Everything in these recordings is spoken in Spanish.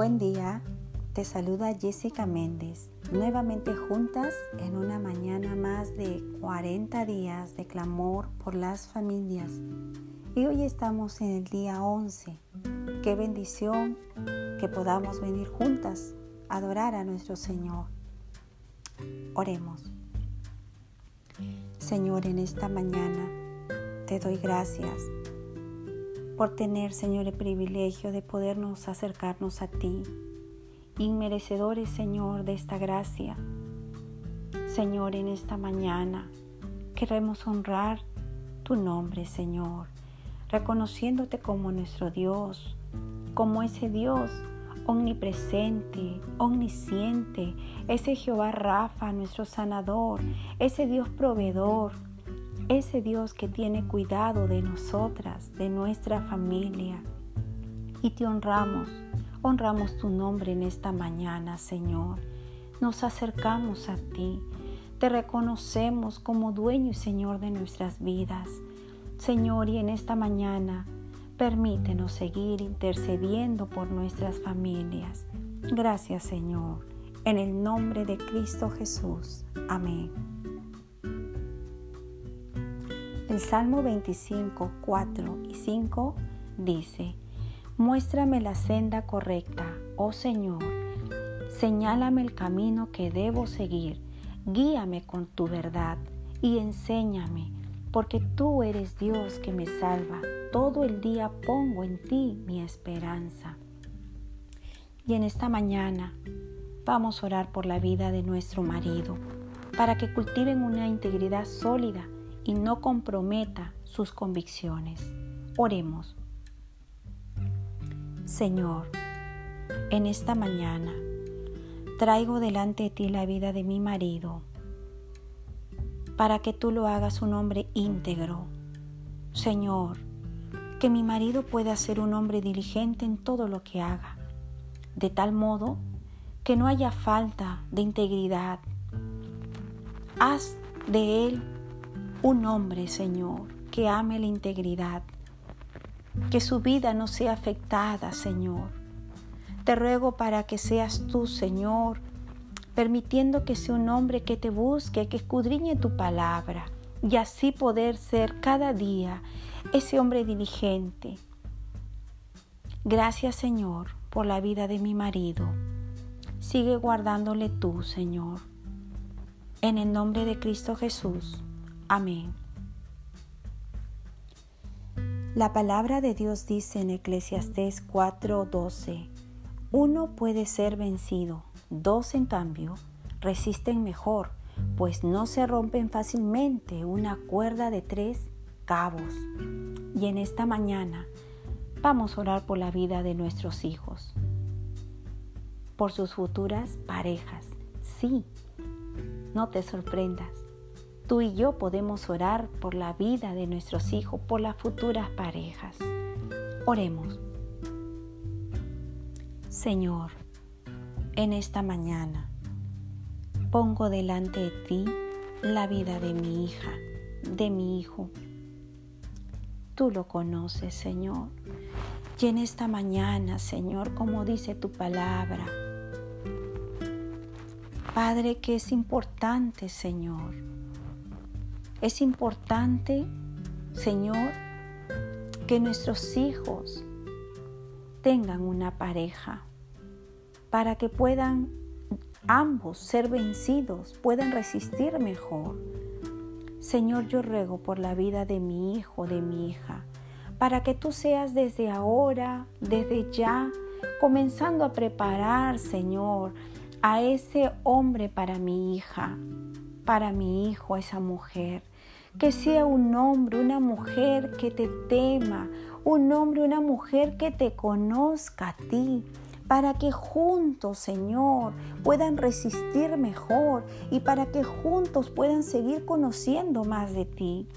Buen día, te saluda Jessica Méndez, nuevamente juntas en una mañana más de 40 días de clamor por las familias. Y hoy estamos en el día 11. Qué bendición que podamos venir juntas a adorar a nuestro Señor. Oremos. Señor, en esta mañana te doy gracias por tener, Señor, el privilegio de podernos acercarnos a ti, inmerecedores, Señor, de esta gracia. Señor, en esta mañana queremos honrar tu nombre, Señor, reconociéndote como nuestro Dios, como ese Dios omnipresente, omnisciente, ese Jehová Rafa, nuestro sanador, ese Dios proveedor, ese Dios que tiene cuidado de nosotras, de nuestra familia. Y te honramos, honramos tu nombre en esta mañana, Señor. Nos acercamos a ti, te reconocemos como dueño y Señor de nuestras vidas. Señor, y en esta mañana permítenos seguir intercediendo por nuestras familias. Gracias, Señor. En el nombre de Cristo Jesús. Amén. El Salmo 25, 4 y 5 dice, Muéstrame la senda correcta, oh Señor, señálame el camino que debo seguir, guíame con tu verdad y enséñame, porque tú eres Dios que me salva. Todo el día pongo en ti mi esperanza. Y en esta mañana vamos a orar por la vida de nuestro marido, para que cultiven una integridad sólida y no comprometa sus convicciones. Oremos. Señor, en esta mañana traigo delante de ti la vida de mi marido para que tú lo hagas un hombre íntegro. Señor, que mi marido pueda ser un hombre diligente en todo lo que haga, de tal modo que no haya falta de integridad. Haz de él un hombre, Señor, que ame la integridad, que su vida no sea afectada, Señor. Te ruego para que seas tú, Señor, permitiendo que sea un hombre que te busque, que escudriñe tu palabra y así poder ser cada día ese hombre diligente. Gracias, Señor, por la vida de mi marido. Sigue guardándole tú, Señor. En el nombre de Cristo Jesús. Amén. La palabra de Dios dice en Eclesiastés 4:12, uno puede ser vencido, dos en cambio resisten mejor, pues no se rompen fácilmente una cuerda de tres cabos. Y en esta mañana vamos a orar por la vida de nuestros hijos, por sus futuras parejas. Sí, no te sorprendas. Tú y yo podemos orar por la vida de nuestros hijos, por las futuras parejas. Oremos. Señor, en esta mañana pongo delante de ti la vida de mi hija, de mi hijo. Tú lo conoces, Señor. Y en esta mañana, Señor, como dice tu palabra, Padre, que es importante, Señor, es importante, Señor, que nuestros hijos tengan una pareja para que puedan ambos ser vencidos, puedan resistir mejor. Señor, yo ruego por la vida de mi hijo, de mi hija, para que tú seas desde ahora, desde ya, comenzando a preparar, Señor, a ese hombre para mi hija, para mi hijo, a esa mujer que sea un hombre, una mujer que te tema, un hombre, una mujer que te conozca a ti, para que juntos, Señor, puedan resistir mejor y para que juntos puedan seguir conociendo más de ti.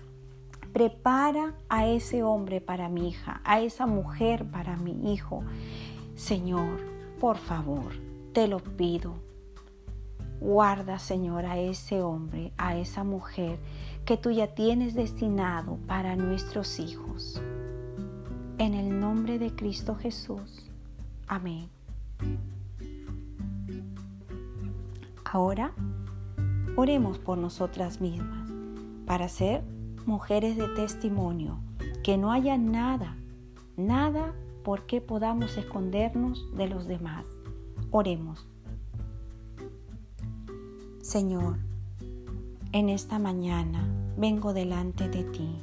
Prepara a ese hombre para mi hija, a esa mujer para mi hijo. Señor, por favor, te lo pido. Guarda, Señor, a ese hombre, a esa mujer que tú ya tienes destinado para nuestros hijos. En el nombre de Cristo Jesús. Amén. Ahora, oremos por nosotras mismas para ser mujeres de testimonio, que no haya nada, nada por qué podamos escondernos de los demás. Oremos. Señor, en esta mañana vengo delante de ti.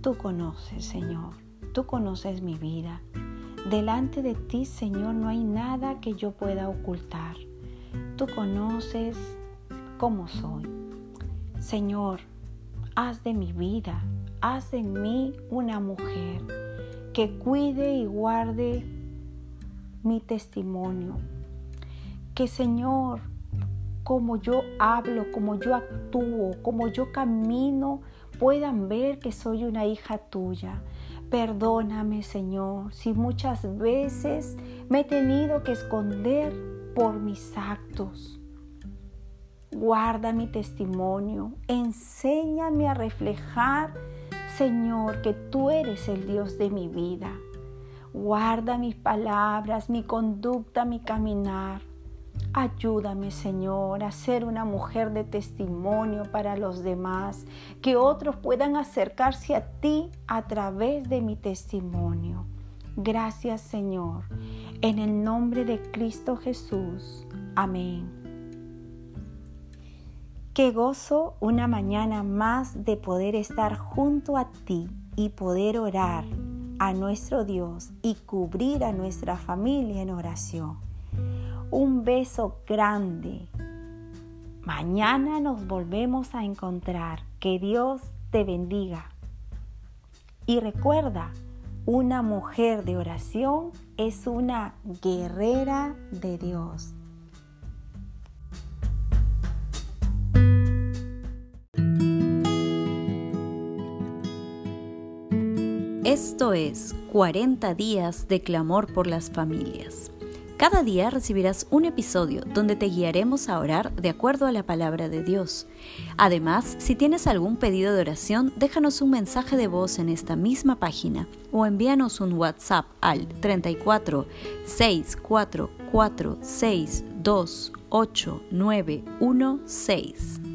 Tú conoces, Señor, tú conoces mi vida. Delante de ti, Señor, no hay nada que yo pueda ocultar. Tú conoces cómo soy. Señor, haz de mi vida, haz de mí una mujer que cuide y guarde mi testimonio. Que Señor, como yo hablo, como yo actúo, como yo camino, puedan ver que soy una hija tuya. Perdóname, Señor, si muchas veces me he tenido que esconder por mis actos. Guarda mi testimonio, enséñame a reflejar, Señor, que tú eres el Dios de mi vida. Guarda mis palabras, mi conducta, mi caminar. Ayúdame, Señor, a ser una mujer de testimonio para los demás, que otros puedan acercarse a ti a través de mi testimonio. Gracias, Señor, en el nombre de Cristo Jesús. Amén. Qué gozo una mañana más de poder estar junto a ti y poder orar a nuestro Dios y cubrir a nuestra familia en oración. Un beso grande. Mañana nos volvemos a encontrar. Que Dios te bendiga. Y recuerda, una mujer de oración es una guerrera de Dios. Esto es 40 días de clamor por las familias. Cada día recibirás un episodio donde te guiaremos a orar de acuerdo a la palabra de Dios. Además, si tienes algún pedido de oración, déjanos un mensaje de voz en esta misma página o envíanos un WhatsApp al 34 644 628 916.